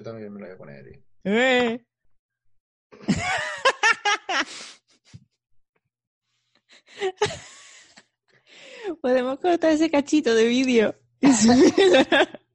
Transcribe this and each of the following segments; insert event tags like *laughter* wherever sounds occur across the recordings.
Yo también me lo voy a poner. tío. ¡Eh! *laughs* Podemos cortar ese cachito de vídeo. *laughs*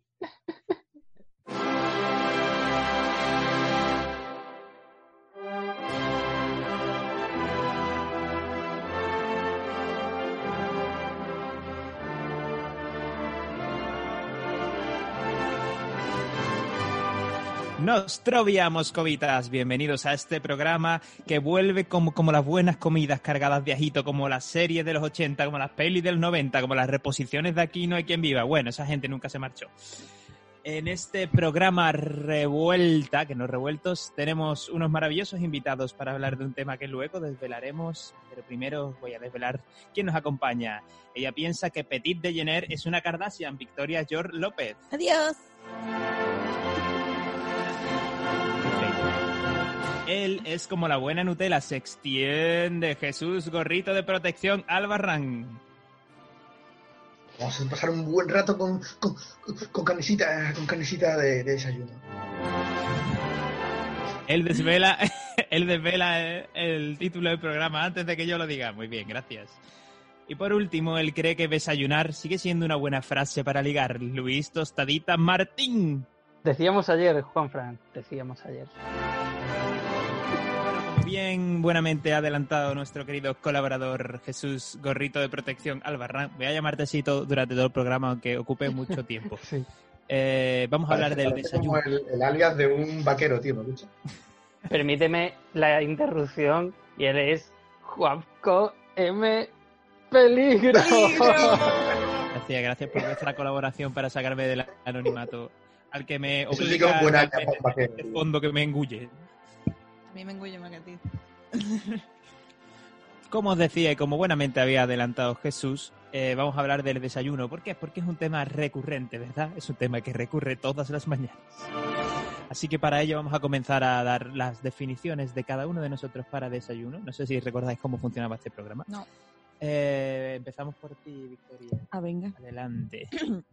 Nostrovia, moscovitas, bienvenidos a este programa que vuelve como, como las buenas comidas cargadas de ajito, como las series de los 80, como las pelis del 90, como las reposiciones de Aquí no hay quien viva. Bueno, esa gente nunca se marchó. En este programa revuelta, que no revueltos, tenemos unos maravillosos invitados para hablar de un tema que luego desvelaremos, pero primero voy a desvelar quién nos acompaña. Ella piensa que Petit de Jenner es una Kardashian, Victoria George López. Adiós. Él es como la buena Nutella, se extiende. Jesús, gorrito de protección, Albarrán. Vamos a pasar un buen rato con, con, con carnecita, con carnecita de, de desayuno. Él desvela, *laughs* él desvela el título del programa antes de que yo lo diga. Muy bien, gracias. Y por último, él cree que desayunar sigue siendo una buena frase para ligar. Luis Tostadita Martín. Decíamos ayer, Juanfran, decíamos ayer. Bien buenamente ha adelantado nuestro querido colaborador Jesús Gorrito de Protección Albarrán, voy a llamarte así todo- durante todo el programa, aunque ocupe mucho *laughs* tiempo. Sí. Eh, vamos a hablar del Parece desayuno. como el, el alias de un vaquero, tío, ¿me? *laughs* Permíteme la interrupción y él es Juanco M. Peligro. *laughs* Gracias, gracias por vuestra colaboración para sacarme del anonimato al que me sí obliga un vaquero, el tío. fondo que me engulle. A mí me engulle más que a ti. *laughs* Como os decía y como buenamente había adelantado Jesús, eh, vamos a hablar del desayuno. ¿Por qué? Porque es un tema recurrente, ¿verdad? Es un tema que recurre todas las mañanas. Así que para ello vamos a comenzar a dar las definiciones de cada uno de nosotros para desayuno. No sé si recordáis cómo funcionaba este programa. No. Eh, empezamos por ti, Victoria. Ah, venga. Adelante. *coughs*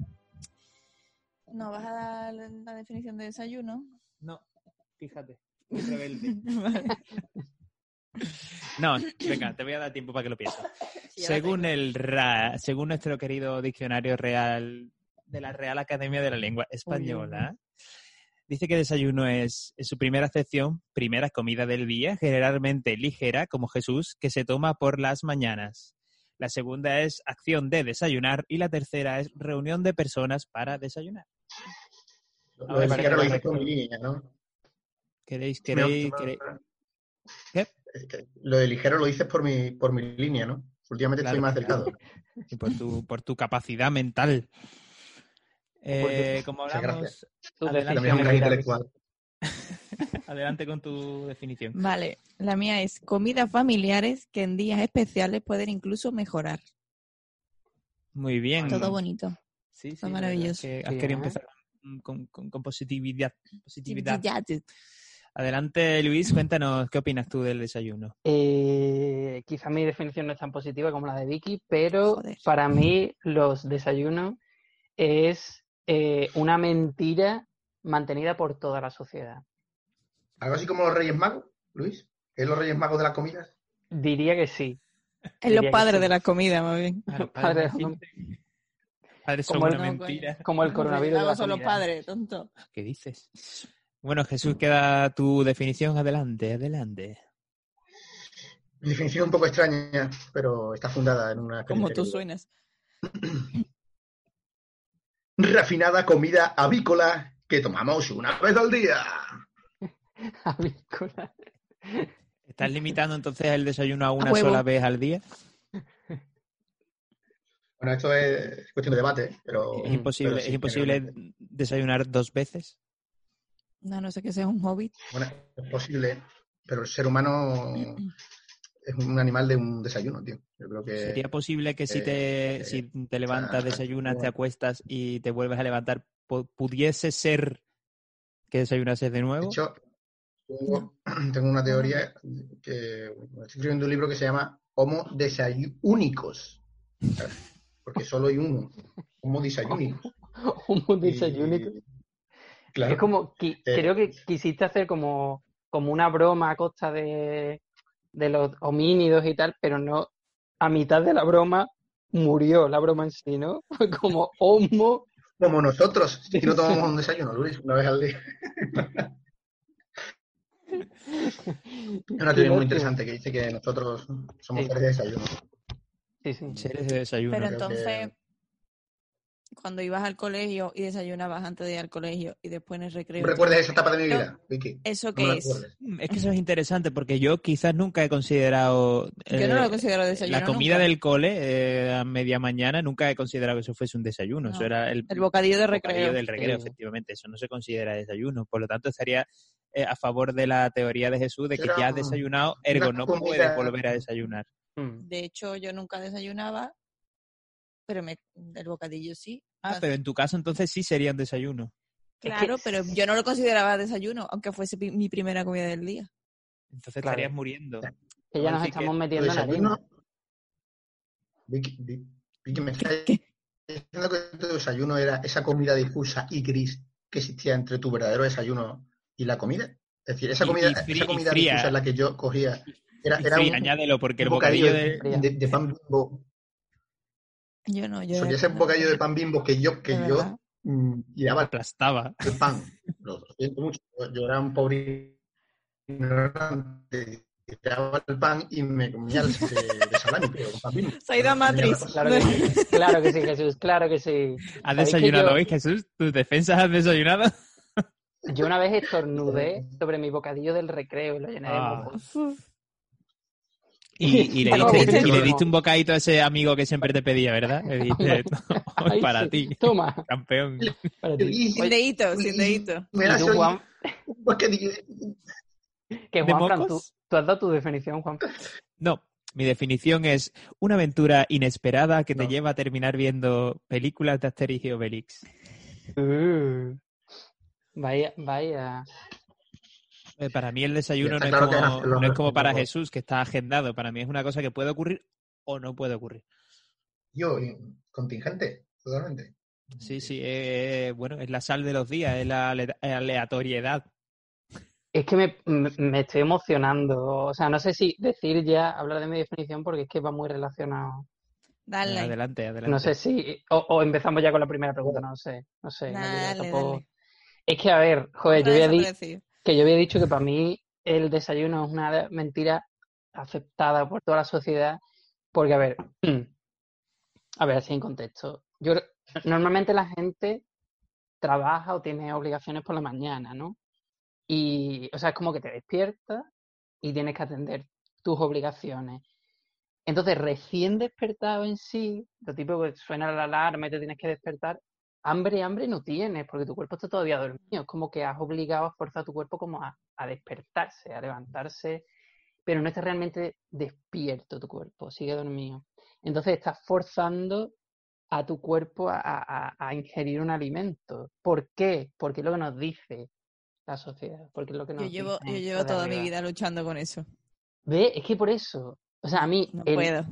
No, vas a dar la definición de desayuno. No, fíjate. Muy rebelde. *laughs* Vale. No, venga, te voy a dar tiempo para que lo pienses. Sí, según tengo. el RA, según nuestro querido diccionario real de la Real Academia de la Lengua Española, dice que desayuno es, en su primera acepción, primera comida del día, generalmente ligera, como Jesús, que se toma por las mañanas. La segunda es acción de desayunar y la tercera es reunión de personas para desayunar. Lo ligero lo correcto. dices por mi línea, ¿no? ¿Queréis, queréis, queréis? Lo de ligero lo dices por mi, por mi línea, ¿no? Últimamente Claro, estoy más claro. delgado. *laughs* y por tu, por tu capacidad mental. Eh, como hablamos, Tu Adelante. También es un gran intelectual. *laughs* adelante con tu definición. Vale, la mía es comidas familiares que en días especiales pueden incluso mejorar. Muy bien. Todo bonito. Sí, sí, maravilloso. que has Sí, querido ¿eh? empezar con- con positividad. positividad. Adelante, Luis, cuéntanos, ¿qué opinas tú del desayuno? Eh, quizá mi definición no es tan positiva como la de Vicky, pero Joder. para mí los desayunos es eh, una mentira mantenida por toda la sociedad. Algo así como los Reyes Magos, Luis. ¿Es los Reyes Magos de las comidas? Diría que sí. Es los padres sí. de la comida, más bien. Padre, Padres *laughs* son como una el- mentira. Como el coronavirus. de la son los padres, tonto. ¿Qué dices? Bueno, Jesús, queda tu definición. Adelante, adelante. Mi definición es un poco extraña, pero está fundada en una Como tú suenas. *clears throat* Refinada comida avícola que tomamos una vez al día. *laughs* Avícola. ¿Estás limitando entonces el desayuno a una sola vez al día? Bueno, esto es cuestión de debate, pero... ¿Es imposible, pero sí, ¿es imposible generalmente. desayunar dos veces? No, no sé que seas un hobbit. Bueno, es posible, pero el ser humano es un animal de un desayuno, tío. Yo creo que... ¿Sería posible que si te, eh, si te levantas, sea, desayunas, te acuestas y te vuelves a levantar, pu- pudiese ser que desayunases de De nuevo? hecho, tengo, *clears throat* tengo una teoría que estoy escribiendo un libro que se llama Homo desayúnicos. Porque solo hay uno. Homo desayúnicos. *laughs* Y- desayuno. Claro. Es como, qui- Eh. creo que quisiste hacer como, como una broma a costa de, de los homínidos y tal, pero no, a mitad de la broma murió la broma en sí, ¿no? Fue *laughs* como homo. Como nosotros, si no tomamos un desayuno, Luis, una vez al día. Es una teoría muy interesante que dice que nosotros somos Sí. seres de desayuno. Sí, sí. Seres de desayuno. Pero que- entonces, cuando ibas al colegio y desayunabas antes de ir al colegio y después en el recreo. ¿Recuerdas esa etapa de mi vida, Vicky? ¿Eso qué es? Mm, Es que eso es interesante porque yo quizás nunca he considerado Yo no eh, lo considero desayuno. la comida nunca. del cole eh, a media mañana nunca he considerado que eso fuese un desayuno. No, Eso era el, El bocadillo de bocadillo recreo. del recreo, Sí. efectivamente. Eso no se considera desayuno. Por lo tanto, estaría eh, a favor de la teoría de Jesús de que Era ya has un- desayunado, ergo no comida- puedes volver a desayunar. De hecho, yo nunca desayunaba, pero me, el bocadillo sí. Ah, pero en tu caso entonces sí sería un desayuno. Es que- Claro, pero yo no lo consideraba desayuno, aunque fuese mi primera comida del día. Entonces Claro. estarías muriendo. Que ya nos Así estamos metiendo en desayuno. harina. Vicky, Vi- Vicky, me estás ¿Qué? diciendo que tu desayuno era esa comida difusa y gris que existía entre tu verdadero desayuno y la comida. Es decir, esa comida, y esa comida difusa en la que yo cogía era, era sí, un, añádelo, porque el bocadillo de, de... de- de pan bimbo. Yo no, yo. Solía ser un bocadillo de pan bimbo que yo, que yo verdad. mm, tiraba aplastaba. el pan. Lo, siento mucho. Yo, era un pobre ignorante. Tiraba el pan y me comía el de, de salami, pero con pan bimbo. Se ha ido a Matrix. Claro que sí, claro que sí, Jesús, claro que sí. ¿Has ¿Sabéis que desayunado yo- hoy, Jesús? ¿Tus defensas has desayunado? Yo una vez estornudé *laughs* sobre mi bocadillo del recreo y lo llené de Ah. Y, y le diste, ¿viste? y le diste un bocadito a ese amigo que siempre te pedía, ¿verdad? Le diste, Ay, *laughs* para sí. ti, Toma, campeón. para ti. Y- Sin dedito, sin dedito. Me das Juan, un bocadillo. que ¿De Juan, Fran, tú, has dado tu definición, Juan. No, mi definición es una aventura inesperada que te No. lleva a terminar viendo películas de Asterix y Obelix. Uh, vaya, vaya. Eh, Para mí el desayuno no es, como, *laughs* eran los no es como para. Jesús, que está agendado. Para mí es una cosa que puede ocurrir o no puede ocurrir. Yo, contingente, totalmente. Sí, sí, eh, bueno, es la sal de los días, es la ale- aleatoriedad. Es que me, me- me estoy emocionando. O sea, no sé si decir ya, hablar de mi definición, porque es que va muy relacionado. Dale. Adelante, adelante. No sé si. O, o empezamos ya con la primera pregunta, no sé. No sé. no tampoco- dale. Es que, a ver, joder, yo vez di- aparecido. Que yo había dicho que para mí el desayuno es una mentira aceptada por toda la sociedad, porque, a ver, *clears throat* a ver, así en contexto. Yo normalmente la gente trabaja o tiene obligaciones por la mañana, ¿no? Y, o sea, es como que te despiertas y tienes que atender tus obligaciones. Entonces, recién despertado en sí, lo típico que suena la alarma y te tienes que despertar, hambre, hambre no tienes, porque tu cuerpo está todavía dormido. Es como que has obligado a forzar a tu cuerpo como a, a despertarse, a levantarse, pero no está realmente despierto tu cuerpo, sigue dormido. Entonces estás forzando a tu cuerpo a, a- a ingerir un alimento. ¿Por qué? Porque es lo que nos dice la sociedad. Porque es lo que nos Yo llevo, yo toda mi vida luchando con eso. Ve, es que por eso. O sea, a mí No el puedo.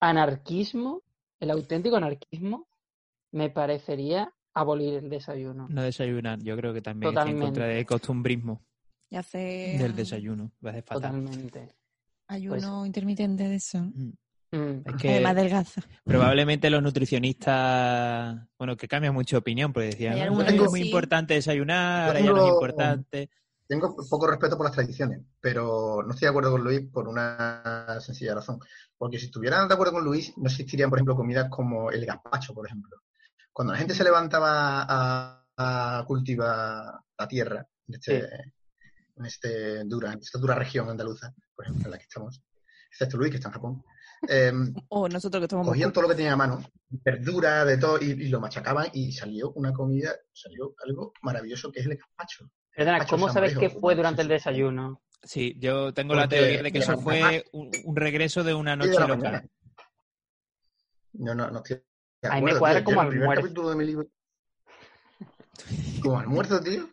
anarquismo, el auténtico anarquismo, me parecería abolir el desayuno. No desayunar, yo creo que también estoy en contra Totalmente. del costumbrismo Y hace del desayuno. Va a ser fatal. Totalmente. ayuno intermitente de eso. Mm. Mm. Es que Además delgaza. probablemente los nutricionistas, bueno, que cambian mucho de opinión, porque decían, Hay "No, algunos es muy sí". importante desayunar, ahora ya no es importante. Tengo poco respeto por las tradiciones, pero no estoy de acuerdo con Luis por una sencilla razón. Porque si estuvieran de acuerdo con Luis, no existirían, por ejemplo, comidas como el gazpacho, por ejemplo. Cuando la gente se levantaba a, a cultivar la tierra en, este, en este dura, en esta dura región andaluza, por ejemplo, en la que estamos, excepto Luis, que está en Japón, eh, *laughs* O nosotros que estamos cogían todo lo que tenían a mano, verdura, de todo, y, y lo machacaban y salió una comida, salió algo maravilloso que es el gazpacho. Perdona, Gazpacho ¿cómo sabes que fue durante el desayuno? Sí, yo tengo la teoría de que eso fue un, un regreso de una noche de mañana. No, no, no estoy Ahí me cuadra tío. como almuerzo. capítulo de mi libro. Como almuerzo, tío.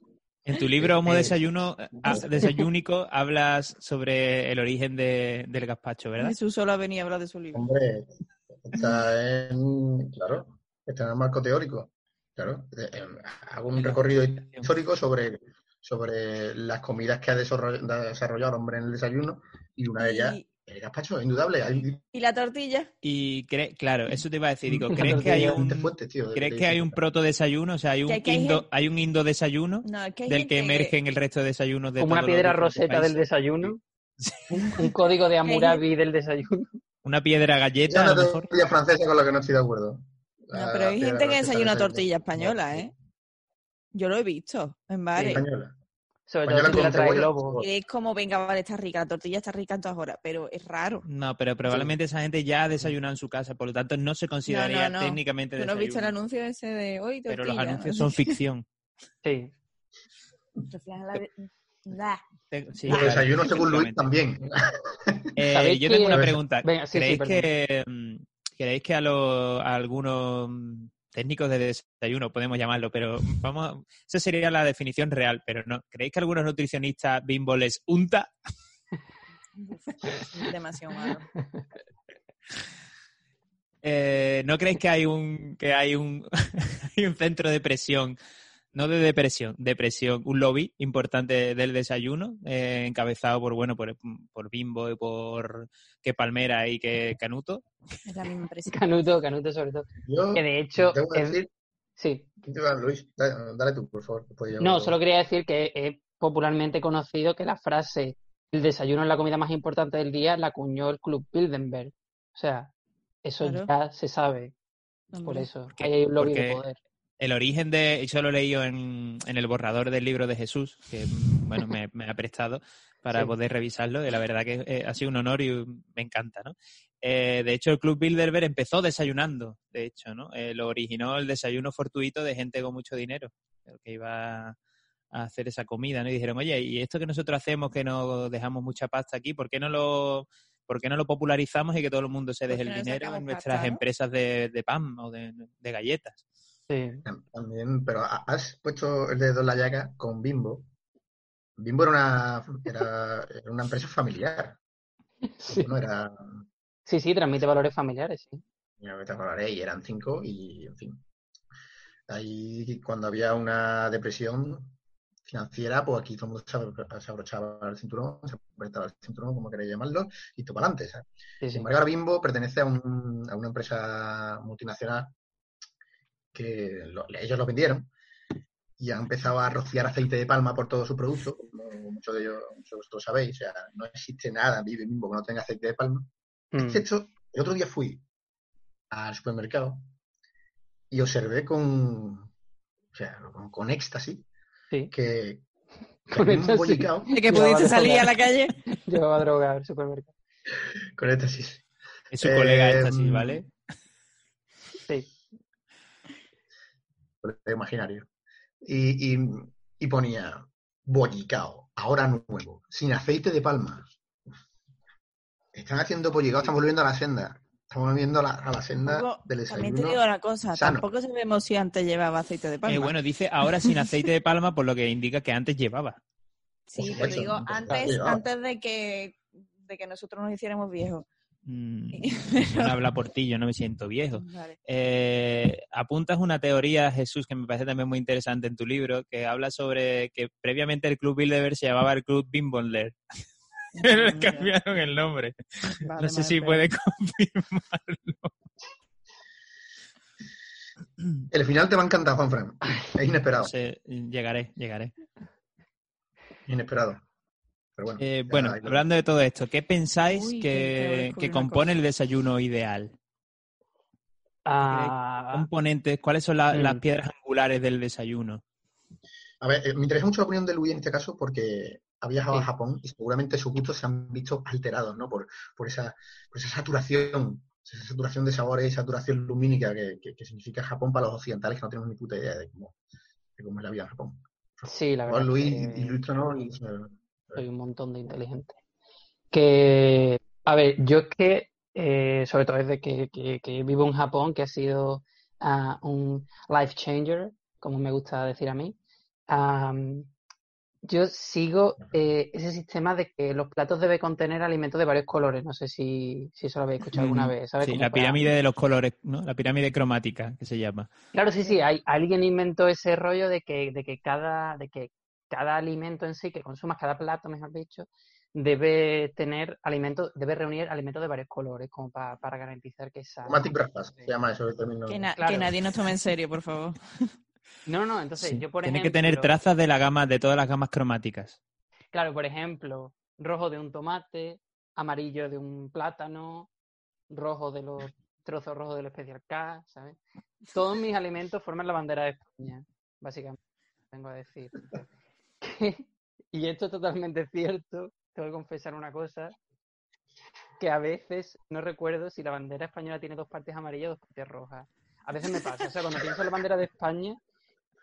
En tu libro Homo Eh, Desayuno, ah, Desayúnico hablas sobre el origen de- del gazpacho, ¿verdad? Jesús solo venía a hablar de su libro. Hombre, está en. Claro, está en el marco teórico. Claro, eh, eh, hago un recorrido histórico sobre, sobre las comidas que ha desarrollado, desarrollado el hombre en el desayuno y una de ellas Y, el gazpacho, indudable. Hay y la tortilla. Y cre- claro, eso te iba a decir, digo, ¿crees que hay tortilla. un, tío. ¿crees que hay un proto desayuno? O sea, hay un Que hay indo, gente- hay un indo desayuno No, es que hay del gente que emergen el resto de desayunos de Como una piedra roseta del desayuno. Un, un código de Hammurabi del desayuno. Una piedra galleta, es a una lo mejor. teoría francesa con la que no estoy de acuerdo. No, pero hay gente que desayuna esa tortilla no- española, ¿eh? Yo lo he visto en bares. Española. Sobre todo si te la trae es como, venga, vale, está rica, la tortilla está rica en todas horas, pero es raro. No, pero probablemente esa gente ya ha desayunado en su casa, por lo tanto no se consideraría no. técnicamente ¿Tú no has visto el anuncio ese de hoy? Pero tortilla? los anuncios No son ficción. *laughs* Sí. Nah. Los claro, desayunos según Luis también. Eh, *laughs* ¿Sabéis yo tengo que- una pregunta. Venga, sí, ¿Creéis, que, mm, ¿Creéis que a, los- a algunos mm, técnicos de desayuno, podemos llamarlo, pero *laughs* vamos, a- esa sería la definición real, pero no. ¿Creéis que algunos nutricionistas bimbo les unta? *laughs* Demasiado malo. Eh, ¿No creéis que hay un que hay un, *laughs* hay un centro de presión, no de depresión, de presión, un lobby importante del desayuno, eh, encabezado por bueno por, por Bimbo y por que Palmera y que Canuto? Es la misma empresa. *laughs* Canuto, Canuto sobre todo. Yo Que de hecho, tengo que es- decir, sí. Luis, dale, dale tú, por favor. yo- No, solo quería decir que es popularmente conocido que la frase el desayuno es la comida más importante del día la acuñó el Club Bilderberg. O sea, eso Claro. ya se sabe. Por eso. Porque- hay un lobby de poder. El origen de, yo lo he leído en, en el borrador del libro de Jesús, que bueno, me, me ha prestado para Sí. poder revisarlo, y la verdad que eh, ha sido un honor y me encanta, ¿no? Eh, de hecho, el Club Bilderberg empezó desayunando, de hecho, ¿no? Eh, lo originó el desayuno fortuito de gente con mucho dinero, que iba a hacer esa comida, ¿no? Y dijeron, oye, ¿y esto que nosotros hacemos, que nos dejamos mucha pasta aquí, ¿por qué no lo, por qué no lo popularizamos y que todo el mundo se deje el dinero en nuestras pasta, no? empresas de, de pan o de, de galletas? Sí. También, pero ha- has puesto el dedo en la llaga con Bimbo. Bimbo era una, era, era una empresa familiar. *laughs* Sí. No era, sí, sí, transmite valores familiares, sí. y eran cinco y, en fin. Ahí, cuando había una depresión financiera, pues aquí todo el mundo se abro- se abrochaba el cinturón, se apretaba el cinturón, como queréis llamarlo, y todo para adelante. ¿sabes? Sí, sí. Sin embargo, ahora Bimbo pertenece a, un- a una empresa multinacional que lo- ellos lo vendieron y han empezado a rociar aceite de palma por todo su producto, como muchos de ellos, muchos de vosotros sabéis, o sea, no existe nada en Bimbo que no tenga aceite de palma. Mm. Excepto, el otro día fui al supermercado y observé con, o sea, con, con éxtasis Sí. que, que *laughs* Con éxtasis. bollicao De que pudiste salir a la calle. *laughs* Llevaba droga al supermercado. con éxtasis. Es su colega Eh, esta, sí, ¿vale? Sí. De imaginario. Y, y, y ponía bollicao, ahora nuevo, sin aceite de palma. Están haciendo bollicao, estamos volviendo a la senda. Estamos volviendo a la, a la senda Tampoco- del También desayuno. te digo una cosa, sano. tampoco sabemos si antes llevaba aceite de palma. Eh, bueno, dice ahora sin aceite de palma, por lo que indica que antes llevaba. sí, supuesto, digo, antes, antes de que de que nosotros nos hiciéramos viejos. Mm, no *laughs* habla por ti, yo no me siento viejo. Vale. Eh, apuntas una teoría, Jesús, que me parece también muy interesante en tu libro, que habla sobre que previamente el Club Bilderberg se llamaba el Club Bimbondler. *laughs* Le cambiaron el nombre. Vale, no sé si pero- puede confirmarlo. El final te va a encantar, Juanfran. Es inesperado. No sé, llegaré, llegaré. Inesperado. Pero bueno. Eh, bueno, hablando de todo esto, ¿qué pensáis Uy, que compone el desayuno ideal? Ah, componentes, ¿cuáles son la- las Mm. piedras angulares del desayuno? A ver, eh, me interesa mucho la opinión de Luis en este caso porque ha viajado Sí. a Japón y seguramente sus gustos se han visto alterados, ¿no? Por, por, esa, por esa saturación, esa saturación de sabores y saturación lumínica que, que- que significa Japón para los occidentales que no tenemos ni puta idea de cómo, de cómo es la vida en Japón. sí, la verdad. Luis, que- ilústranos y- soy un montón de inteligente. Que, a ver, yo es que, eh, sobre todo desde que, que- que vivo en Japón, que ha sido ah, un life changer, como me gusta decir a mí, Yo sigo eh, ese sistema de que los platos deben contener alimentos de varios colores. No sé si, si eso lo habéis escuchado alguna Mm, vez. ¿sabes? Sí, Como la para- pirámide de los colores, ¿no? La pirámide cromática, que se llama. Claro, sí, sí. Hay, alguien inventó ese rollo de que, de que cada, de que cada alimento en sí que consumas, cada plato, mejor dicho, debe tener alimentos, debe reunir alimentos de varios colores, como pa- para garantizar que es sano. Chromatic breakfast, se llama eso el término. Que, na- Claro. que nadie nos tome en serio, por favor. *laughs* No, no, entonces Sí. yo por Tiene ejemplo... que tener trazas de la gama, de todas las gamas cromáticas. Claro, por ejemplo, rojo de un tomate, amarillo de un plátano, rojo de los trozos rojos del especial K, ¿sabes? Todos mis alimentos forman la bandera de España, básicamente, vengo a decir. *laughs* y esto es totalmente cierto, tengo que confesar una cosa, que a veces no recuerdo si la bandera española tiene dos partes amarillas o dos partes rojas. A veces me pasa, o sea, cuando pienso en la bandera de España,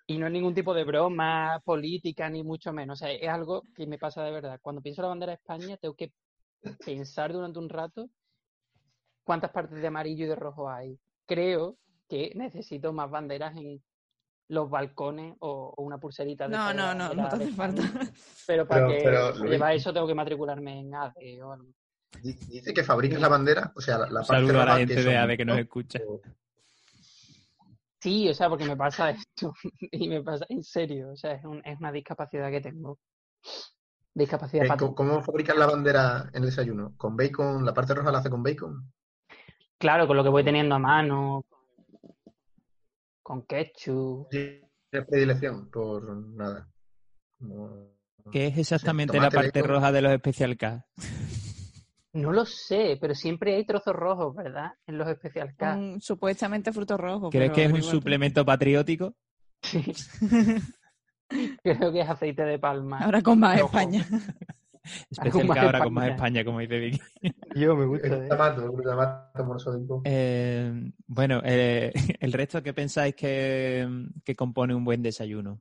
y no es ningún tipo de broma política, ni mucho menos. O sea, es algo que me pasa de verdad. Cuando pienso en la bandera de España, tengo que pensar durante un rato cuántas partes de amarillo y de rojo hay. Creo que necesito más banderas en los balcones o, o una pulserita de No, no, no, bandera no te de hace falta. *laughs* Pero para Pero- que pero, Luis- eso tengo que matricularme en ADE o algo. Di- Dice que fabricas la bandera, o sea, la, la parte saludo a la gente de AVE que nos ¿no? escucha. Sí, o sea, porque me pasa esto. *laughs* y me pasa en serio. O sea, es, un- es una discapacidad que tengo. Discapacidad Eh, pat- ¿Cómo, cómo fabricas la bandera en el desayuno? ¿Con bacon? ¿La parte roja la hace con bacon? Claro, con lo que voy teniendo a mano, con ketchup. ¿Tienes predilección? Por nada. No- ¿Qué es exactamente la parte bacon. roja de los Special K? No lo sé, pero siempre hay trozos rojos, ¿verdad? En los Special K. Con supuestamente frutos rojos. ¿Crees que es un tú. suplemento patriótico? Sí. *laughs* Creo que es aceite de palma. Ahora con más. España. *laughs* Especial ahora con más España. Como dice Vicky. *laughs* Yo me gusta. El ¿eh? el. Eh, bueno, eh, *laughs* el resto, ¿qué pensáis que, que compone un buen desayuno?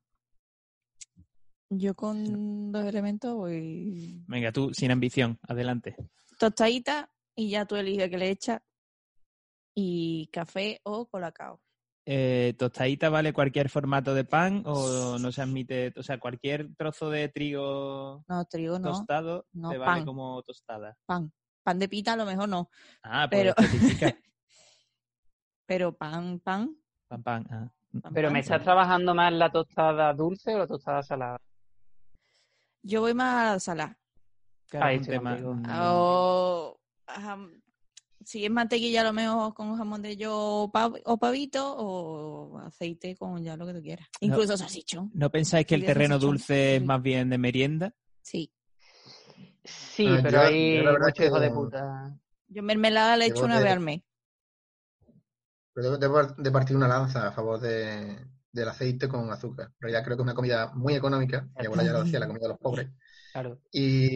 Yo con dos elementos voy Venga, tú, sin ambición, adelante. tostadita y ya tú eliges que le echas y café o colacao. Eh, ¿Tostadita vale cualquier formato de pan o no se admite, o sea, cualquier trozo de trigo No, trigo no, tostado no, te vale pan. como tostada? pan. Pan de pita a lo mejor no, Ah, pues Pero- *laughs* pero pan, pan. pan, pan. ah. pan, Pero pan, ¿me estás trabajando más la tostada dulce o la tostada salada? Yo voy más a salada. Claro, Ahí es un estoy tema, si es mantequilla a lo mejor con jamón de yo o, pav- o pavito o aceite con ya lo que tú quieras. No. Incluso salchichón. ¿No pensáis que el terreno salchichón. dulce es más bien de merienda? Sí. Sí, Ah, pero yo- hay yo la verdad hijos de puta. Yo mermelada le echo una vez al mes. Pero debo- debo de partir una lanza a favor de, del aceite con azúcar. En realidad creo que es una comida muy económica. Mi abuela ya lo decía, la comida de los pobres. *laughs* Claro. Y,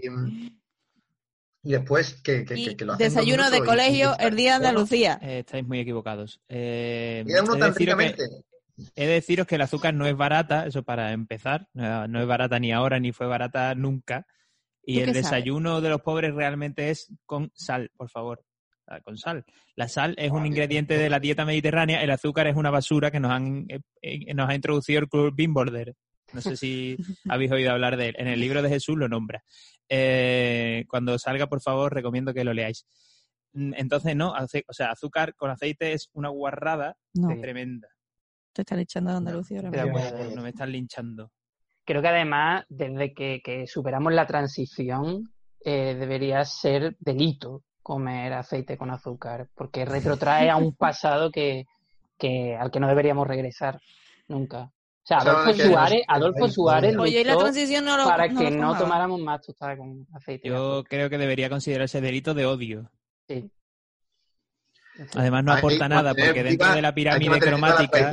y después que, que, Y que- que lo hacen desayuno de colegio y- el día de Andalucía. Eh, estáis muy equivocados. Eh, he, que, he de deciros que el azúcar no es barata, eso para empezar. No, no es barata ni ahora ni fue barata nunca. Y ¿Tú el sabes? desayuno de los pobres realmente es con sal, por favor. Ah, Con sal. La sal es un ingrediente de la dieta mediterránea, el azúcar es una basura que nos, han, eh, eh, nos ha introducido el Club Bean Border. No sé si *laughs* habéis oído hablar de él. En el libro de Jesús lo nombra. Eh, cuando salga, por favor, recomiendo que lo leáis. Mm, Entonces, no, o sea, azúcar con aceite es una guarrada No, tremenda. te están echando de Andalucía ahora mismo. No me están linchando. Creo que además, desde que, que superamos la transición, eh, debería ser delito comer aceite con azúcar, porque retrotrae a un *laughs* pasado que, que al que no deberíamos regresar nunca. O sea, Adolfo Suárez, Adolfo Suárez Oye, y la luchó transición no lo para no que lo no tomáramos más tostada con aceite. de Yo creo que debería considerarse delito de odio. Sí. Además, no aporta nada, porque dentro de la pirámide cromática,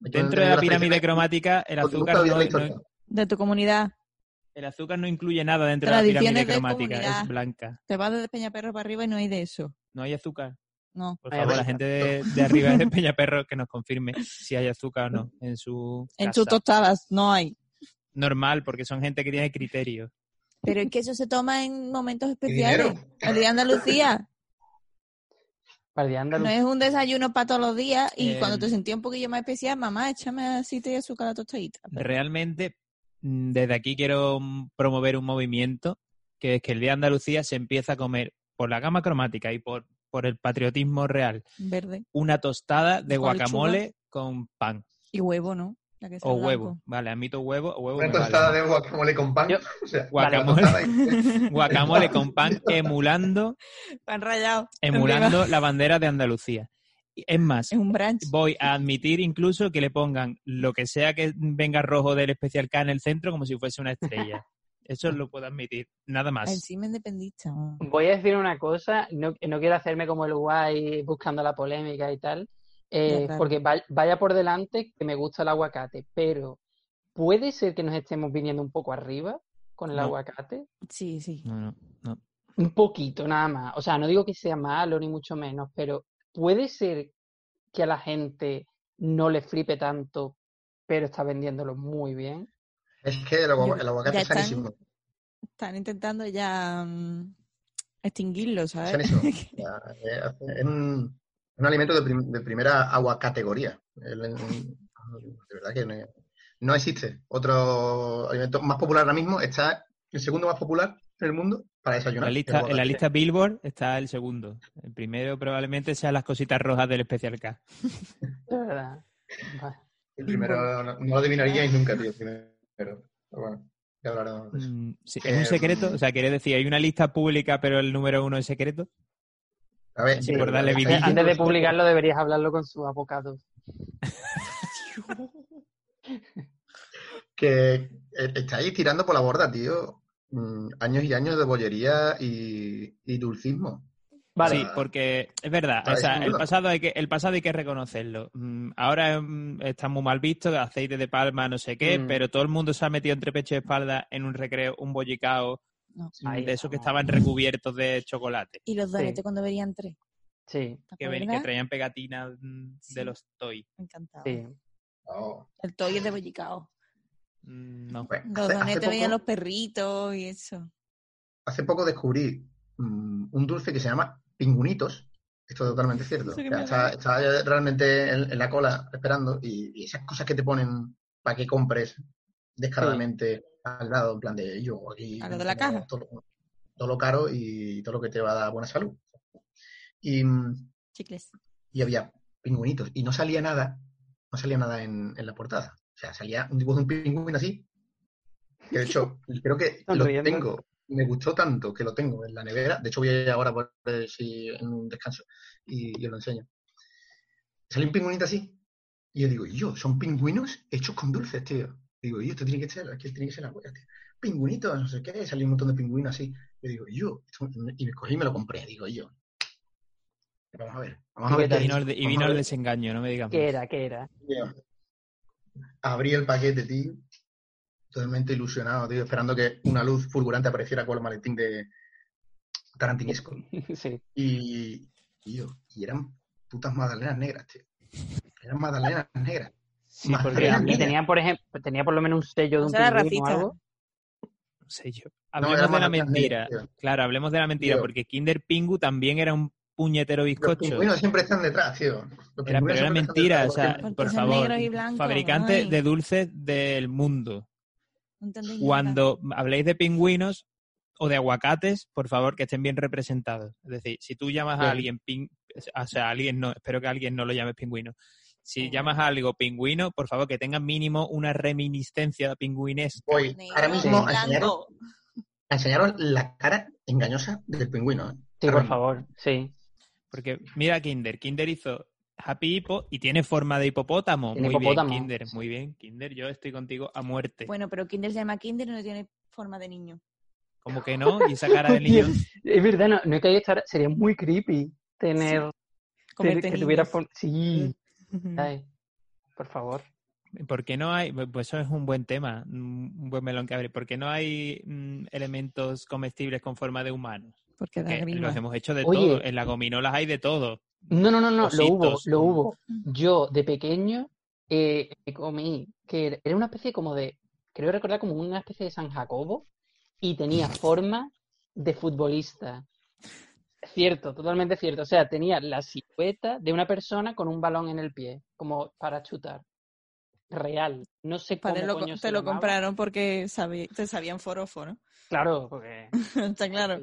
dentro de la pirámide cromática, el azúcar no. De tu comunidad. el azúcar no incluye nada dentro de la pirámide de cromática, es blanca. Te vas desde Peñaperro para arriba y no hay de eso. No hay azúcar. No. Por favor, la gente de, *laughs* de arriba de Peñaperro que nos confirme si hay azúcar o no en su En tus tostadas no hay. Normal, porque son gente que tiene criterio. Pero es que eso se toma en momentos dinero. especiales. El día de Andalucía. Para el día No es un desayuno para todos los días. Y Eh, cuando te sentí un poquillo más especial, mamá, échame aceite y azúcar a la tostadita. Realmente mm, desde aquí quiero promover un movimiento que es que el Día de Andalucía se empieza a comer por la gama cromática y por, por el patriotismo real Verde. una tostada de guacamole con pan Y huevo, ¿no? La que sea o blanco. huevo. Vale, admito huevo o huevo. Una vale. tostada de guacamole con pan. Yo- *laughs* O sea, Guacamole. *laughs* Guacamole con pan *laughs* emulando, Pan rallado. emulando la bandera de Andalucía. Y Es más, Es un brunch. voy a admitir incluso que le pongan lo que sea que venga rojo del especial K en el centro como si fuese una estrella. Eso lo puedo admitir, nada más. Encima independista. ¿no? Voy a decir una cosa, no, no quiero hacerme como el guay buscando la polémica y tal, eh, claro. porque va- vaya por delante que me gusta el aguacate, pero puede ser que nos estemos viniendo un poco arriba con el No. aguacate, Sí, sí. No, no, no. un poquito nada más. O sea, no digo que sea malo ni mucho menos, pero puede ser que a la gente no le flipe tanto, pero está vendiéndolo muy bien. Es que el, Yo- el aguacate es sanísimo. están- Están intentando ya mm, extinguirlo, ¿sabes? Sanísimo. *laughs* Es, es un, un alimento de, prim- de primera agua categoría. El- el- de verdad que no, no existe otro alimento más popular ahora mismo. Está el segundo más popular en el mundo para desayunar. la, el lista, en la lista Billboard está el segundo. El primero probablemente sean las cositas rojas del especial K. *laughs* De verdad. El primero no, no lo adivinaríais nunca, tío. Primero. Pero bueno, ya hablaremos de eso. Mm, sí, ¿Es un secreto? mm, O sea, ¿quieres decir, hay una lista pública pero el número uno es secreto? A ver, Sí, por darle Antes de publicarlo deberías hablarlo con su abogado. que eh, estáis tirando por la borda, tío. Mm, años y años de bollería y, y dulcismo. Vale, Sí, porque es verdad, Vale, o sea, el pasado hay que, el pasado hay que reconocerlo. Mm, Ahora mm, está muy mal visto, aceite de palma, no sé qué, Mm. pero todo el mundo se ha metido entre pecho y espalda en un recreo, un bollicao, No. de esos que estaban recubiertos de chocolate, Y los Sí. donetes cuando verían tres. sí, ¿Te que, ven- que traían pegatinas de Sí. los toy. Me encantaba. sí. Oh, El toy es de bollicao. No. pues, Los hace, donetes venían poco, los perritos y eso. hace poco descubrí un dulce que se llama pingunitos. Esto es totalmente cierto. O sea, está, está realmente en, en la cola esperando y, y esas cosas que te ponen para que compres descaradamente al lado, en plan de yo aquí. A lo de la caja. Todo, lo- todo lo caro y todo lo que te va a dar buena salud. Y, Chicles. y había pingüinitos y no salía nada, no salía nada en, en la portada. O sea, salía un dibujo de un pingüino así. Que de *laughs* hecho, creo que lo tengo. Me gustó tanto que lo tengo en la nevera. De hecho, voy a ir ahora por ver si en un descanso y, y os lo enseño. Sale un pingüinito así. Y yo digo, y yo, son pingüinos hechos con dulces, tío. Digo, y esto tiene que ser, que tiene que ser la huella, tío. Pingüinitos, no sé qué, salió un montón de pingüinos así. Yo digo, y yo, esto- y me cogí y me lo compré. Digo, y yo. Vamos a ver. Vamos a ¿Y ver. qué qué Y vino, el, de- y vino desengaño, no me digas ¿Qué más. era? ¿Qué era? Tío. Abrí el paquete, tío. Totalmente ilusionado, tío, esperando que una luz fulgurante apareciera con el maletín de Tarantinesco. *laughs* sí. Y, y yo, y eran putas magdalenas negras, tío. Eran magdalenas negras. Sí, Más porque tenía, por ejemplo, tenía por lo menos un sello de O un sea, pingüino o algo. no yo. No, Hablemos eran de la magdalenas mentira. negras, tío. Claro, hablemos de la mentira, Tío. porque Kinder Pingu también era un puñetero Los bizcocho. pingüinos siempre están detrás, tío. Los Era, pero era mentira, o detrás, sea, porque- Porque por favor, negros y blancos, fabricantes ay. de dulces del mundo. Cuando habléis de pingüinos o de aguacates, por favor, que estén bien representados. Es decir, si tú llamas a alguien ping, o sea, a alguien no, espero que a alguien no lo llames pingüino. Si llamas a algo pingüino, por favor, que tenga mínimo una reminiscencia pingüinesca. Voy ahora mismo enseñaros, enseñaros la cara engañosa del pingüino. ¿eh? Sí, por favor, sí. Porque mira Kinder, Kinder hizo Happy Hippo y tiene forma de hipopótamo. Tiene muy hipopótamo. bien, Kinder, muy bien. Kinder, yo estoy contigo a muerte. Bueno, pero Kinder se llama Kinder y no tiene forma de niño. ¿Cómo que no? Y esa cara de niño. Es verdad, no, no he caído estar. Sería muy creepy tener. Comerte que tuviera forma. Sí. Ay, por favor. ¿Por qué no hay? Pues eso es un buen tema, un buen melón que abrir. ¿Por qué no hay mm, elementos comestibles con forma de humanos? Porque da Que grima. los hemos hecho de Oye. todo. En las gominolas hay de todo. No, no, no, no, lo hubo, lo hubo. Yo, de pequeño, eh, comí, que era- una especie como de, creo recordar como una especie de San Jacobo, y tenía forma de futbolista. Cierto, totalmente cierto. O sea, tenía la silueta de una persona con un balón en el pie, como para chutar. real. No sé cómo Padre, lo- coño se te lo llamaba. compraron porque sabi- te sabían forofo, ¿no? Claro, porque... *laughs* Está claro.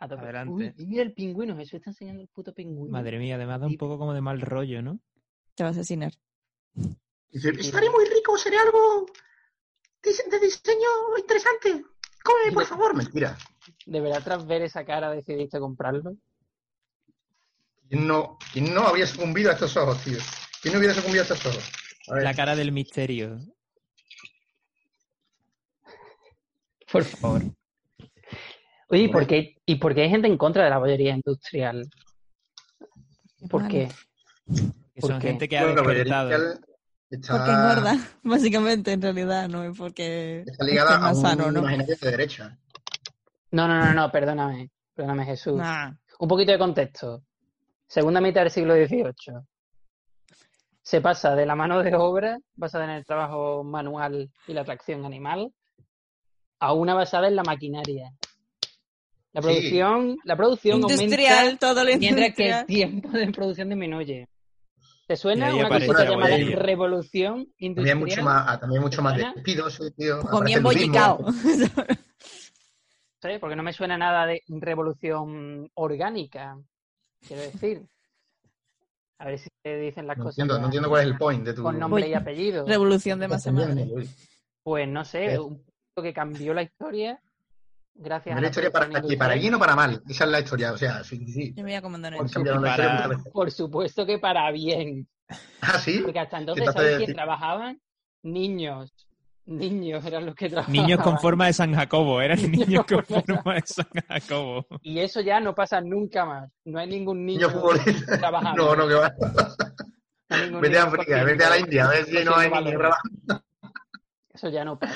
A tope. Adelante. Uy, mira el pingüino, Jesús está enseñando el puto pingüino. Madre mía, además da un poco como de mal rollo, ¿no? Te va a asesinar. Dice, estaría muy rico, sería algo de diseño interesante. Cómeme, por favor. Mentira. ¿De verdad tras ver esa cara decidiste comprarlo? ¿Quién no, quién no había sucumbido a estos ojos, tío? ¿Quién no hubiera sucumbido a estos ojos? A ver, La cara del misterio. Por favor. Oye, ¿y por, qué, ¿y por qué hay gente en contra de la bollería industrial? ¿Por Vale. qué? Que ¿Por son qué? gente que ha bueno, despertado. está, Porque engorda, *laughs* básicamente, en realidad, no es porque está ligada esté a un sano, ¿no? imaginario de derecha. No, no, no, no, perdóname. Perdóname, Jesús. Nah. Un poquito de contexto. Segunda mitad del siglo XVIII. Se pasa de la mano de obra, basada en el trabajo manual y la tracción animal, a una basada en la maquinaria. La Sí. producción, la producción Industrial, aumenta todo lo mientras que el tiempo de producción disminuye. ¿Te suena una la llamada revolución También industrial? mucho más, también mucho más ¿Suena? despidos, eh, tío. Comí Aparece el turismo. embollicao. ¿sabes? Porque no me suena nada de revolución orgánica, quiero decir. A ver si te dicen las No cosas entiendo, no entiendo cuál es el point de tu... con nombre y apellido. Revolución de masa madre. Pues no sé, ¿Qué? un punto que cambió la historia gracias a Una la historia para, que para bien o para mal. Esa es la historia, o sea, sí, sí. Yo me voy a comandar en Por para- supuesto que para bien. Ah, sí. Porque hasta entonces, ¿sabes de quién trabajaban? Niños. Niños eran los que trabajaban. Niños con forma de San Jacobo, eran Niños niños con forma de San Jacobo. Y eso ya no pasa nunca más. No hay ningún niño trabajando. No, no, que va. No Vete a África, vete a la India, a ver si no hay niños trabajando. Eso ya no pasa.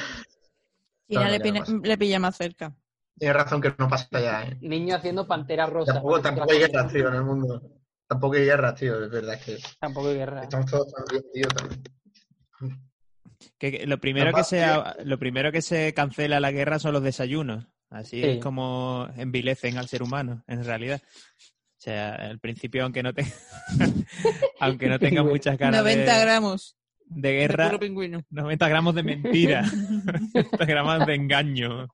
China No, le, pasa. le pilla más cerca. Tienes razón que no pasa ya, ¿eh? Niños haciendo pantera rosa. Tampoco, hay la guerras, tío, en el mundo. Tampoco hay guerras, tío, es verdad que Tampoco hay guerra. estamos todos tan bien, tío. también. Que, que lo primero que se lo primero que se cancela la guerra son los desayunos. Así Sí. es como envilecen al ser humano, en realidad. O sea, al principio, aunque no te, *laughs* aunque no *laughs* Bueno. muchas ganas 90 de, gramos de de guerra, pingüino. 90 gramos de mentira, *laughs* 90 gramos de engaño.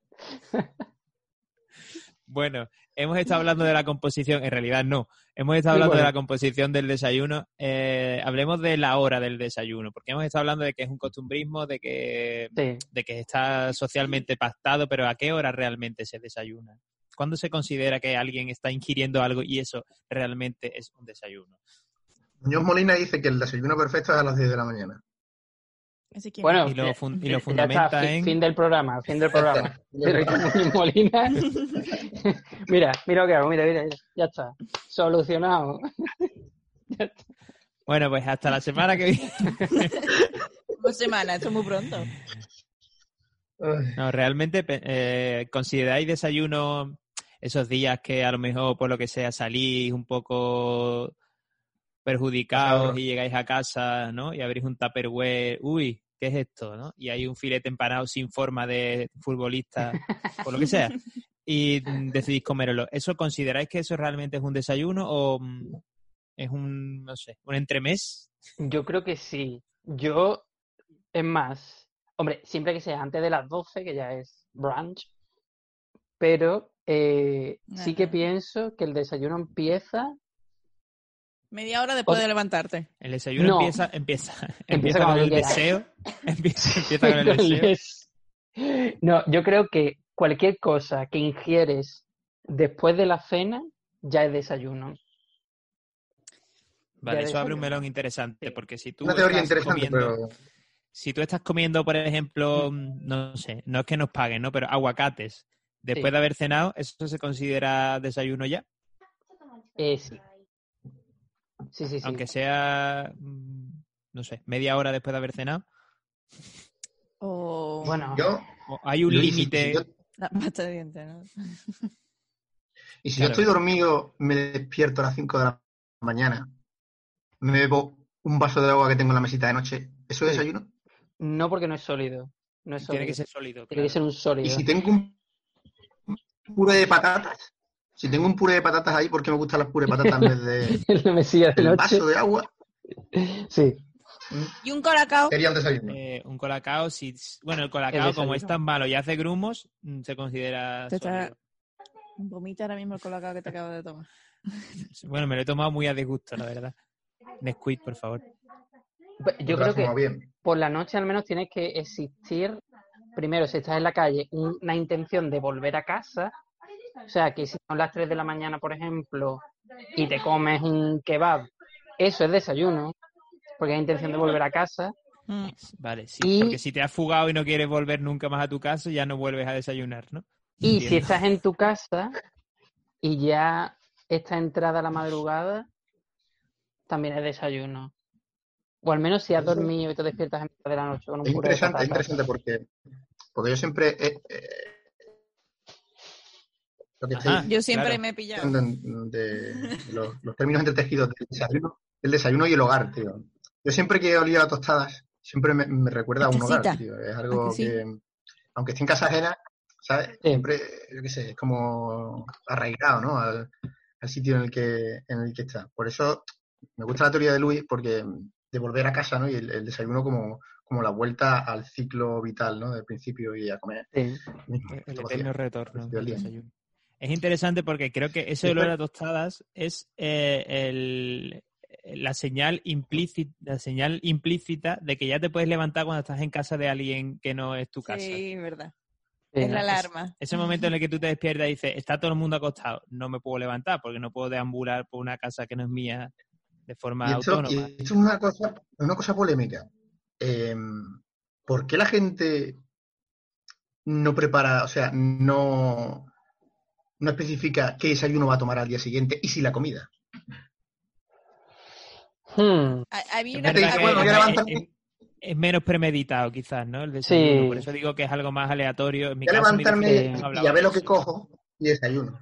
Bueno, hemos estado hablando de la composición, en realidad no, hemos estado hablando de la composición del desayuno. Eh, hablemos de la hora del desayuno, porque hemos estado hablando de que es un costumbrismo, de que, Sí. de que está socialmente pactado, pero ¿a qué hora realmente se desayuna? ¿Cuándo se considera que alguien está ingiriendo algo y eso realmente es un desayuno? Muñoz Molina dice que el desayuno perfecto es a las 10 de la mañana. Bueno, Y lo, fun- y ya lo está, fundamenta fin, en... fin del programa, fin del programa. *laughs* Molina. *laughs* mira, mira lo que hago, mira, mira, mira, ya está. Solucionado. Ya está. Bueno, pues hasta la semana que viene. *laughs* Dos semanas, esto es muy pronto. No, realmente eh, consideráis desayuno esos días que a lo mejor por lo que sea salís un poco perjudicados y llegáis a casa, ¿no? Y abrís un tupperware, uy, ¿qué es esto, no? Y hay un filete empanado sin forma de futbolista, *laughs* por lo que sea, y decidís coméroslo. ¿Eso consideráis que eso realmente es un desayuno o mm, es un, no sé, un entremés? Yo creo que sí. Yo, es más, hombre, siempre que sea antes de las 12, que ya es brunch, pero eh, sí que pienso que el desayuno empieza Media hora después de levantarte. El desayuno No. empieza, empieza, Empieza empieza con el quieras. deseo, *laughs* empieza, empieza con el deseo. No, yo creo que cualquier cosa que ingieres después de la cena ya es desayuno. Vale, Ya eso de abre un desayuno. melón interesante, porque si tú Una teoría estás interesante, comiendo, pero si tú estás comiendo, por ejemplo, mm, no sé, no es que nos paguen, ¿no? Pero aguacates, después Sí. de haber cenado, ¿eso se considera desayuno ya? Eh, sí. Sí, sí, sí. Aunque sea, mm, no sé, media hora después de haber cenado. O Bueno, yo, ¿O hay un límite. si yo- la pasta de dientes, ¿no? *laughs* y si Claro. yo estoy dormido, me despierto a las 5 de la mañana, me bebo un vaso de agua que tengo en la mesita de noche, ¿eso es desayuno? no porque no es sólido. No es Tiene sólido. que ser sólido. Tiene que ser un sólido. Y si tengo un puré de patatas, si tengo un puré de patatas ahí, porque me gustan las puré de patatas en vez de *laughs* mesilla de el noche. vaso de agua, Sí. Y un colacao. sería un desayuno. Eh, un colacao, si, bueno, el colacao como es tan malo y hace grumos, mm, se considera Te está-. Vomita ahora mismo el colacao que te acabo de tomar. *laughs* Bueno, me lo he tomado muy a disgusto, la verdad. Nesquik, por favor. Pues Yo creo que bien. por la noche al menos tiene que existir, primero, si estás en la calle, una intención de volver a casa. O sea, que si son las 3 de la mañana, por ejemplo, y te comes un kebab, eso es desayuno, porque hay intención de volver a casa. Mm. Vale, sí. Y- Porque si te has fugado y no quieres volver nunca más a tu casa, ya no vuelves a desayunar, ¿no? Y si estás en tu casa y ya está entrada la madrugada, también es desayuno. O al menos si has dormido y te despiertas en mitad de la noche con un Es puré de interesante, es interesante porque, porque yo siempre... eh, eh, lo que Ajá. estoy Yo siempre Claro. me he pillado. diciendo de, de los, los términos entretejidos del desayuno, el desayuno y el hogar, tío. Yo siempre que olía a tostadas, siempre me, me recuerda a un hogar, tío. Es algo ¿A que sí? que, aunque esté en casa ajena, ¿sabes? Sí. Siempre, yo qué sé, es como arraigado, ¿no? Al, al sitio en el que en el que está. Por eso me gusta la teoría de Luis, porque de volver a casa, ¿no? Y el, el desayuno como, como la vuelta al ciclo vital, ¿no? Del principio y a comer. Sí. El eterno hacía. retorno día. desayuno. Es interesante porque creo que ese olor a tostadas es eh, el- la señal implícita, la señal implícita de que ya te puedes levantar cuando estás en casa de alguien que no es tu casa. Sí, verdad. Sí. Es la alarma. Ese momento en el que tú te despiertas y dices, está todo el mundo acostado, no me puedo levantar porque no puedo deambular por una casa que no es mía de forma Y esto, autónoma. y esto es una cosa, una cosa polémica. Eh, ¿Por qué la gente no prepara, o sea, no, no especifica qué desayuno va a tomar al día siguiente y si la comida? Hmm. A- Es una, dice, bueno, menos premeditado quizás, ¿no? El desayuno. Sí. Por eso digo que es algo más aleatorio. En mi caso, levantarme no y a ver lo que cojo y desayuno.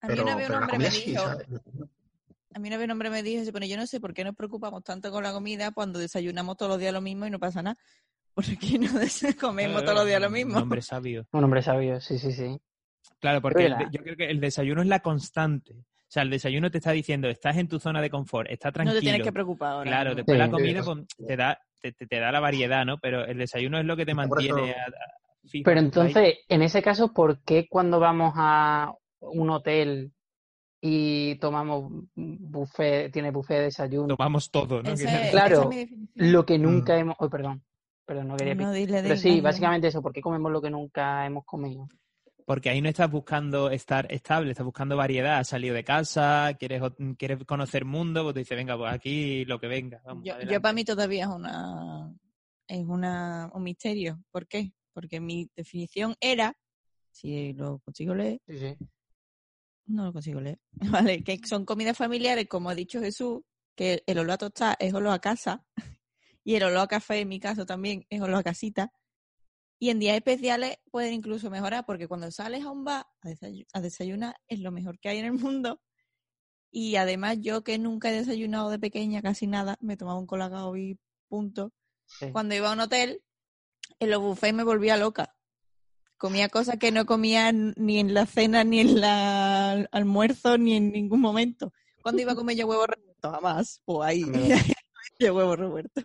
a mí Pero, una vez un hombre me sí, dijo, a mí una vez un hombre me dijo, bueno, yo no sé por qué nos preocupamos tanto con la comida cuando desayunamos todos los días lo mismo y no pasa nada. *laughs* Porque no des- *laughs* comemos todos los días lo mismo. Un hombre sabio. Un hombre sabio, sí, sí, sí. Claro, porque el yo creo que el desayuno es la constante. O sea, el desayuno te está diciendo, estás en tu zona de confort, está No tranquilo. te tienes que preocupar ahora. Claro, ¿no? después Sí. la comida Sí, pues, te da te, da la variedad, ¿no? Pero el desayuno es lo que te mantiene a- a- fijo Pero ahí. entonces, en ese caso, ¿por qué cuando vamos a un hotel y tomamos buffet, tiene buffet de desayuno, tomamos todo, ¿no? Ese- Claro, es lo que nunca hemos... Oh, perdón, perdón, no quería... No, pi- dile, Pero dile, sí, dile. básicamente eso, ¿por qué comemos lo que nunca hemos comido? Porque ahí no estás buscando estar estable, estás buscando variedad. Has salido de casa, quieres, quieres conocer mundo, pues tú dices, venga, pues aquí lo que venga. Vamos, Yo, yo para mí todavía es una es una un misterio. ¿Por qué? Porque mi definición era, si lo consigo leer, Sí, sí. no lo consigo leer, *laughs* vale, que son comidas familiares, como ha dicho Jesús, que el olor a tostada es olor a casa *laughs* y el olor a café, en mi caso también, es olor a casita. Y en días especiales pueden incluso mejorar, porque cuando sales a un bar a, desayu- a desayunar es lo mejor que hay en el mundo. Y además yo que nunca he desayunado de pequeña casi nada, me tomaba un colacao y punto. Sí. Cuando iba a un hotel, en los buffets me volvía loca. Comía cosas que no comía ni en la cena, ni en la al- almuerzo, ni en ningún momento. Cuando iba a comer yo huevos revueltos, jamás. Pues ahí, *laughs* yo huevos revueltos.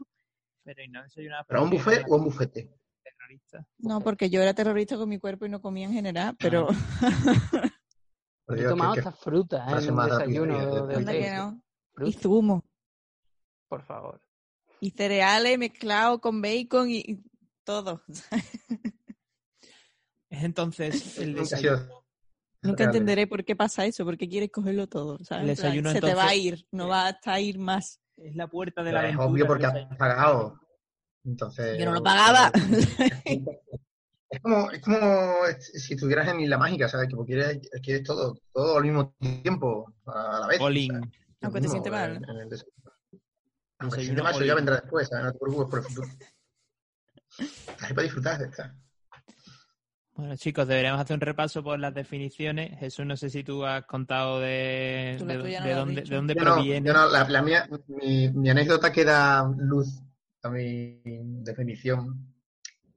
Pero y no desayunabas ¿Pero a un buffet o a un bufete? Terrorista. No, porque yo era terrorista con mi cuerpo y no comía en general, pero *laughs* Porque He yo, tomado que- hasta fruta frase en un desayuno de- de- de no. Y zumo. por favor. Y cereales mezclados con bacon y, y todo. Es entonces *laughs* el desayuno. Nunca entenderé por qué pasa eso, porque quieres cogerlo todo. ¿sabes? El desayuno, se te va a ir, no va hasta ir más. Es la puerta de la es aventura. obvio porque has pagado. Entonces. Yo no lo pagaba. *laughs* Es como, es como si estuvieras en Isla Mágica, ¿sabes? Que quieres, quieres todo, todo al mismo tiempo, a la vez. Aunque te siente mal, en- ¿no? en el desayuno. Aunque te siente mal, eso ya vendrá después, ¿sabes? No te preocupes por el futuro. Estás ahí para disfrutar de esta. Bueno, chicos, deberíamos hacer un repaso por las definiciones. Jesús, no sé si tú has contado de, de, no dónde, de dónde Yo no, proviene. yo no, la, la mía, mi, mi anécdota que da luz a mi definición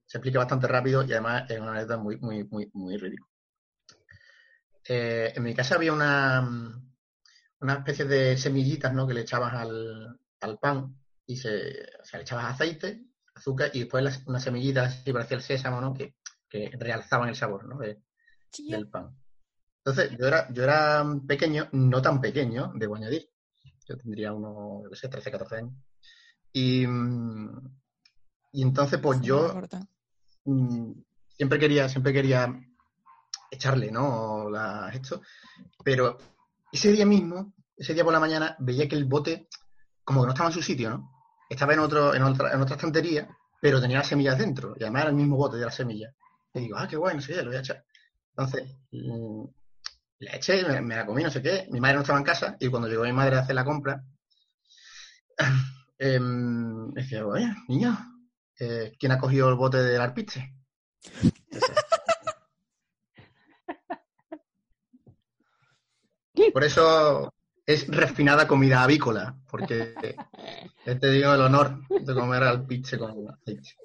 se explica bastante rápido y además es una anécdota muy, muy, muy, muy ridícula. Eh, en mi casa había una, una especie de semillitas ¿no? que le echabas al, al pan y se, o sea, le echabas aceite, azúcar y después las, unas semillitas así parecía el sésamo, ¿no? Que, que realzaban el sabor, ¿no? De- del pan. Entonces, yo era, yo era pequeño, no tan pequeño, debo añadir. Yo tendría unos, qué sé, 13, 14 años. Y, y entonces, pues yo mm, siempre quería, siempre quería echarle, ¿no? La, esto. Pero ese día mismo, ese día por la mañana, veía que el bote, como que no estaba en su sitio, ¿no? Estaba en otro, en otra, en otra estantería, pero tenía las semillas dentro. Y además era el mismo bote de las semillas. Y digo, ah, qué guay, no sé lo voy a echar. Entonces, mm, la eché, me, me la comí, no sé qué. Mi madre no estaba en casa y cuando llegó mi madre a hacer la compra, em, decía, oye, niño, eh, ¿quién ha cogido el bote del arpiste? Por eso es refinada comida avícola, porque *laughs* he tenido el honor de comer alpiche con aceite.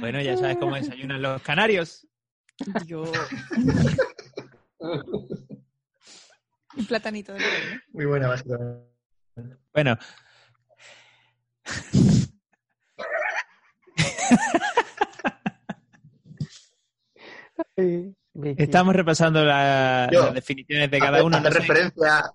Bueno, ya sabes cómo desayunan los canarios. Dios. *laughs* Un platanito de. Muy buena, básicamente. Bueno. Estamos repasando la- Yo, las definiciones de cada Hace- uno. Hace no sé- referencia,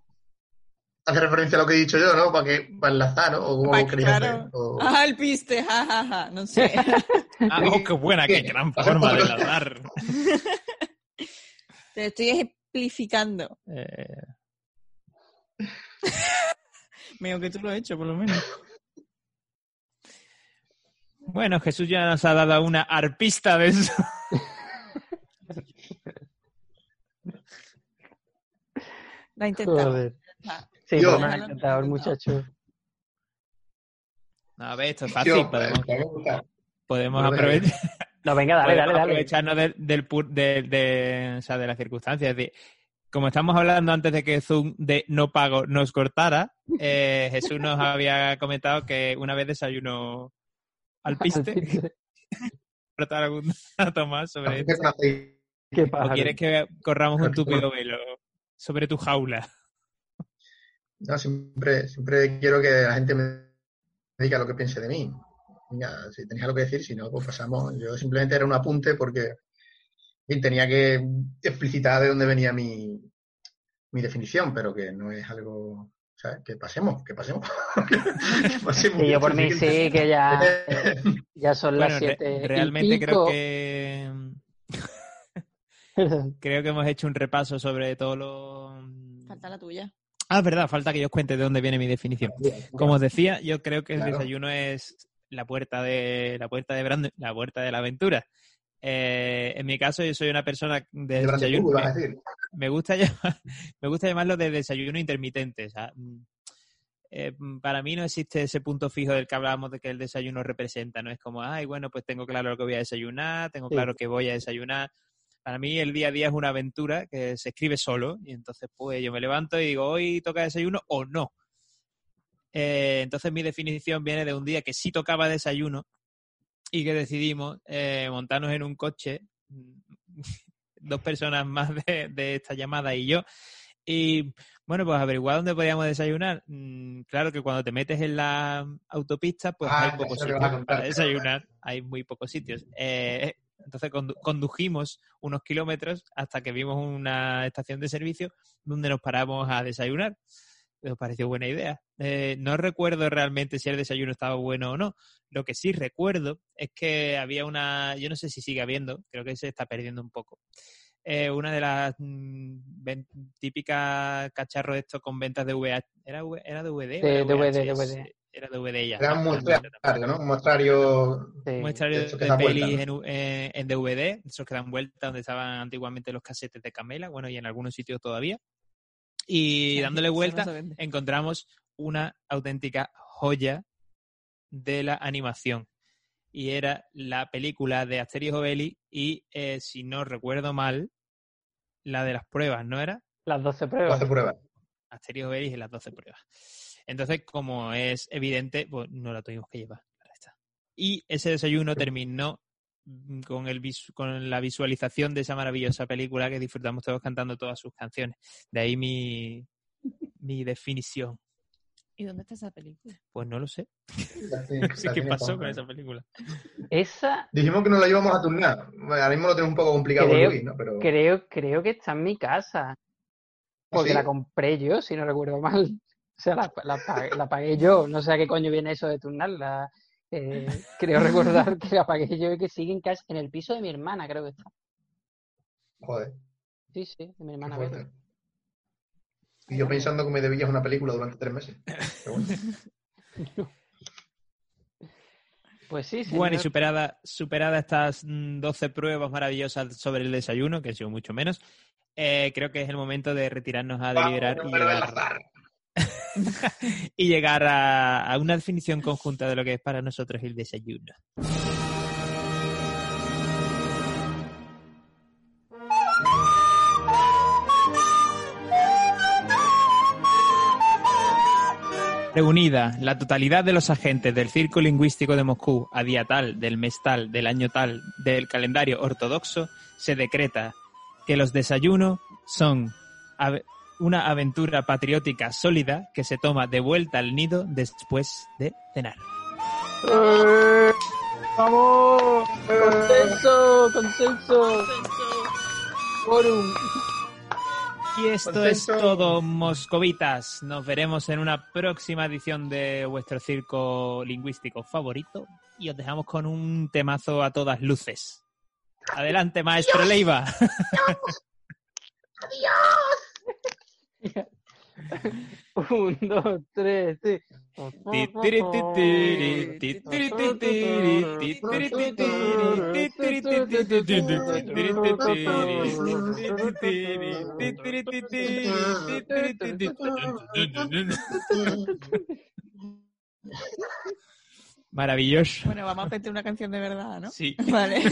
hace referencia a lo que he dicho yo, ¿no? Para que para enlazar, ¿no? O cómo Pa- queréis claro. hacer. O- Ah, el piste, ja, ja, ja. No sé. *laughs* Ah, oh, qué buena, qué gran forma de hablar. *laughs* Te estoy ejemplificando. Eh, *laughs* que tú lo has hecho, por lo menos. Bueno, Jesús ya nos ha dado una arpista de eso. *laughs* La intentado. Ah, Sí, Yo- pues me ha encantado el muchacho. No, a ver, esto es fácil. Yo, podemos Bueno, aprovechar. No, venga, dale, podemos dale, dale. aprovecharnos del, del de, de- o sea, de las circunstancias. Es decir, como estamos hablando antes de que Zoom de no pago nos cortara, eh, Jesús nos había comentado que una vez desayunó al *laughs* piste. *laughs* ¿Tratar algún *laughs* dato más sobre esto? con aceite. Qué ¿O pájaro. quieres que corramos un tupido velo sobre tu jaula? No, siempre, siempre quiero que la gente me diga lo que piense de mí. Venga, si tenéis algo que decir, si no, pues pasamos. Yo simplemente era un apunte porque tenía que explicitar de dónde venía mi, mi definición, pero que no es algo. ¿Sabes? Que pasemos, que pasemos. *laughs* que pasemos. Sí, yo por mí sí, que ya, Eh, *laughs* ya son Bueno, las re- siete. y realmente creo que *laughs* creo que hemos hecho un repaso sobre todo lo Falta la tuya. Ah, es verdad, falta que yo os cuente de dónde viene mi definición. Como os decía, yo creo que el Claro. desayuno es la puerta de la puerta de Brand- la puerta de la aventura. Eh, en mi caso, yo soy una persona de desayuno. vas a decir. Me gusta *laughs* llamar, me gusta llamarlo de desayuno intermitente. o sea, mm, eh, mm, para mí no existe ese punto fijo del que hablábamos de que el desayuno representa. No es como, ay, bueno, pues tengo claro lo que voy a desayunar, tengo Sí. claro que voy a desayunar. Para mí el día a día es una aventura que se escribe solo y entonces pues yo me levanto y digo, hoy toca desayuno o no. Eh, entonces mi definición viene de un día que sí tocaba desayuno y que decidimos eh, montarnos en un coche, dos personas más de, de esta llamada y yo, y bueno, pues averiguar dónde podíamos desayunar. Mm, claro que cuando te metes en la autopista, pues Ah, hay ya pocos sitios para desayunar, hay muy pocos sitios. Eh, entonces condu- condujimos unos kilómetros hasta que vimos una estación de servicio donde nos paramos a desayunar. Nos pareció buena idea. Eh, no recuerdo realmente si el desayuno estaba bueno o no. Lo que sí recuerdo es que había una, yo no sé si sigue habiendo, creo que se está perdiendo un poco. Eh, una de las mm, típicas cacharros de estos con ventas de VH, ¿era, V- era DVD? De era DVD, VHS? DVD. Era DVD ya. Era un no muestrario, ¿no? Un muestrario. Sí. muestrario De de pelis vuelta, en, U- eh, en DVD, esos que dan vuelta donde estaban antiguamente los casetes de Camela, bueno, y en algunos sitios todavía. Y dándole *laughs* no vuelta, encontramos una auténtica joya de la animación. Y era la película de Asterix Obelix y, eh, si no recuerdo mal, la de las pruebas, ¿no era? Las 12 o pruebas. hace pruebas. Asterix Obelix y las 12 pruebas. Entonces, como es evidente, pues no la tuvimos que llevar. Ahora está. Y ese desayuno terminó con, el con la visualización de esa maravillosa película que disfrutamos todos cantando todas sus canciones. De ahí mi, mi definición. ¿Y dónde está esa película? Pues no lo sé. *laughs* Qué pasó con esa película. Esa Dijimos que nos la íbamos a turnar. Bueno, ahora mismo lo tenemos un poco complicado con Creo- Luis, ¿no? Pero creo, creo que está en mi casa. Porque ¿sí? la compré yo, si no recuerdo mal. *laughs* O sea, la, la pagué, la pagué yo. No sé a qué coño viene eso de turnarla. Eh, creo *laughs* recordar que la pagué yo y que sigue en casa, en el piso de mi hermana, creo que está. Joder, Sí, sí, de mi hermana. Y yo pensando que me debías una película durante tres meses. Pero bueno. *laughs* Pues sí, Bueno, y señor. superada, superada estas mm, 12 pruebas maravillosas sobre el desayuno, que ha sido mucho menos, eh, creo que es el momento de retirarnos a deliberar y Vamos, llegar, azar. *laughs* y llegar a, una definición conjunta de lo que es para nosotros el desayuno. Reunida la totalidad de los agentes del Circo Lingüístico de Moscú a día tal, del mes tal, del año tal, del calendario ortodoxo, se decreta que los desayunos son una aventura patriótica sólida que se toma de vuelta al nido después de cenar. ¡Eh! ¡Vamos! ¡Consenso! ¡Consenso! ¡Quórum! Y esto es Consenso. todo, moscovitas. Nos veremos en una próxima edición de vuestro circo lingüístico favorito y os dejamos con un temazo a todas luces. Adelante, maestro Leiva. *laughs* Un, dos, tres, sí. Maravilloso. Bueno, vamos a meter una canción de verdad, ¿no? Sí. Vale.